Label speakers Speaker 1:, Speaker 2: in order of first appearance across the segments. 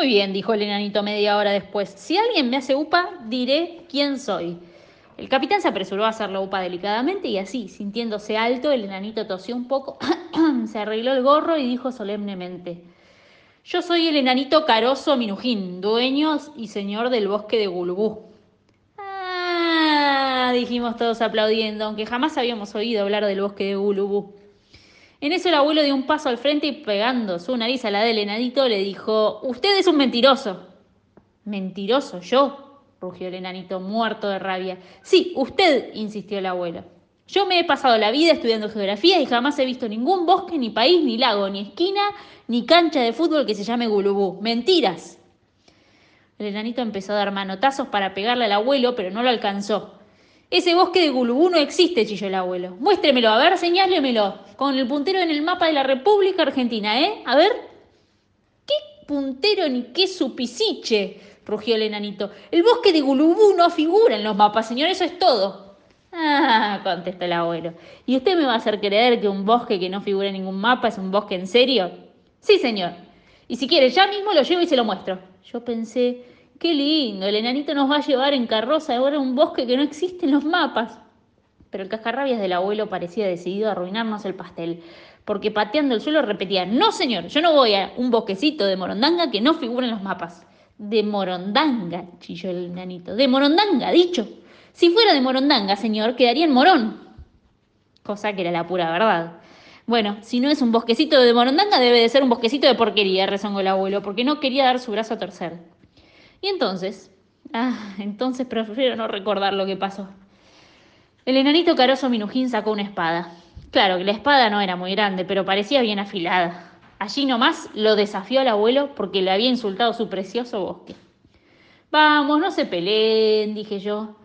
Speaker 1: Muy bien, dijo el enanito media hora después. Si alguien me hace upa, diré quién soy. El capitán se apresuró a hacer la upa delicadamente y así, sintiéndose alto, el enanito tosió un poco, se arregló el gorro y dijo solemnemente, Yo soy el enanito Caroso Minujín, dueño y señor del bosque de Gulubú. Ah, dijimos todos aplaudiendo, aunque jamás habíamos oído hablar del bosque de Gulubú. En eso el abuelo dio un paso al frente y pegando su nariz a la del enanito le dijo, Usted es un mentiroso. ¿Mentiroso yo? rugió el enanito muerto de rabia. Sí, usted, insistió el abuelo. Yo me he pasado la vida estudiando geografía y jamás he visto ningún bosque, ni país, ni lago, ni esquina, ni cancha de fútbol que se llame Gulubú. Mentiras. El enanito empezó a dar manotazos para pegarle al abuelo, pero no lo alcanzó. Ese bosque de Gulubú no existe, chilló el abuelo. Muéstremelo, a ver, señálemelo. Con el puntero en el mapa de la República Argentina, ¿eh? A ver. ¿Qué puntero ni qué supisiche? rugió el enanito. El bosque de Gulubú no figura en los mapas, señor, eso es todo. Ah, contestó el abuelo. ¿Y usted me va a hacer creer que un bosque que no figura en ningún mapa es un bosque en serio? Sí, señor. Y si quiere, ya mismo lo llevo y se lo muestro. Yo pensé, Qué lindo, el enanito nos va a llevar en carroza ahora a un bosque que no existe en los mapas. Pero el cascarrabias del abuelo parecía decidido a arruinarnos el pastel, porque pateando el suelo repetía, no señor, yo no voy a un bosquecito de morondanga que no figura en los mapas. De morondanga, chilló el enanito. De morondanga, dicho. Si fuera de morondanga, señor, quedaría en morón. Cosa que era la pura verdad. Bueno, si no es un bosquecito de morondanga, debe de ser un bosquecito de porquería, rezongó el abuelo, porque no quería dar su brazo a torcer. Y entonces, ah, entonces prefiero no recordar lo que pasó. El enanito caroso Minujín sacó una espada. Claro que la espada no era muy grande, pero parecía bien afilada. Allí nomás lo desafió al abuelo porque le había insultado su precioso bosque. Vamos, no se peleen, dije yo.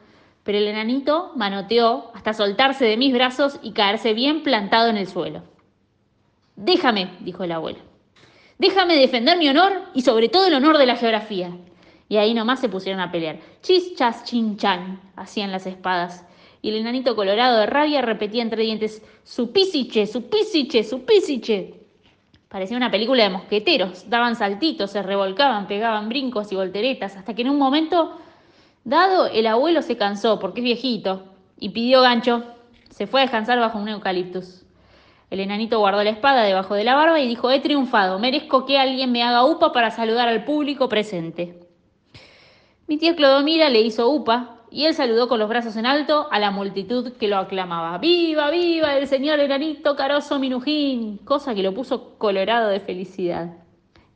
Speaker 1: Pero el enanito manoteó hasta soltarse de mis brazos y caerse bien plantado en el suelo. Déjame, dijo el abuelo. Déjame defender mi honor y sobre todo el honor de la geografía. Y ahí nomás se pusieron a pelear. Chis, chas, chin, chan, hacían las espadas. Y el enanito colorado de rabia repetía entre dientes, su písiche, su písiche, su písiche. Parecía una película de mosqueteros. Daban saltitos, se revolcaban, pegaban brincos y volteretas, hasta que en un momento dado el abuelo se cansó, porque es viejito, y pidió gancho. Se fue a descansar bajo un eucaliptus. El enanito guardó la espada debajo de la barba y dijo, he triunfado, merezco que alguien me haga upa para saludar al público presente. Mi tía Clodomira le hizo upa y él saludó con los brazos en alto a la multitud que lo aclamaba. ¡Viva, viva el señor enanito Caroso Minujín! Cosa que lo puso colorado de felicidad.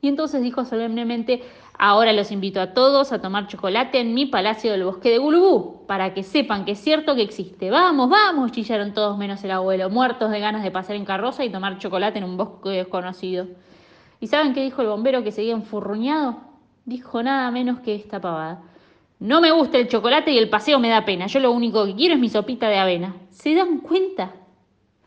Speaker 1: Y entonces dijo solemnemente, ahora los invito a todos a tomar chocolate en mi palacio del bosque de Gulubú, para que sepan que es cierto que existe. Vamos, vamos, chillaron todos menos el abuelo, muertos de ganas de pasar en carroza y tomar chocolate en un bosque desconocido. ¿Y saben qué dijo el bombero que seguía enfurruñado? Dijo nada menos que esta pavada. No me gusta el chocolate y el paseo me da pena. Yo lo único que quiero es mi sopita de avena. ¿Se dan cuenta?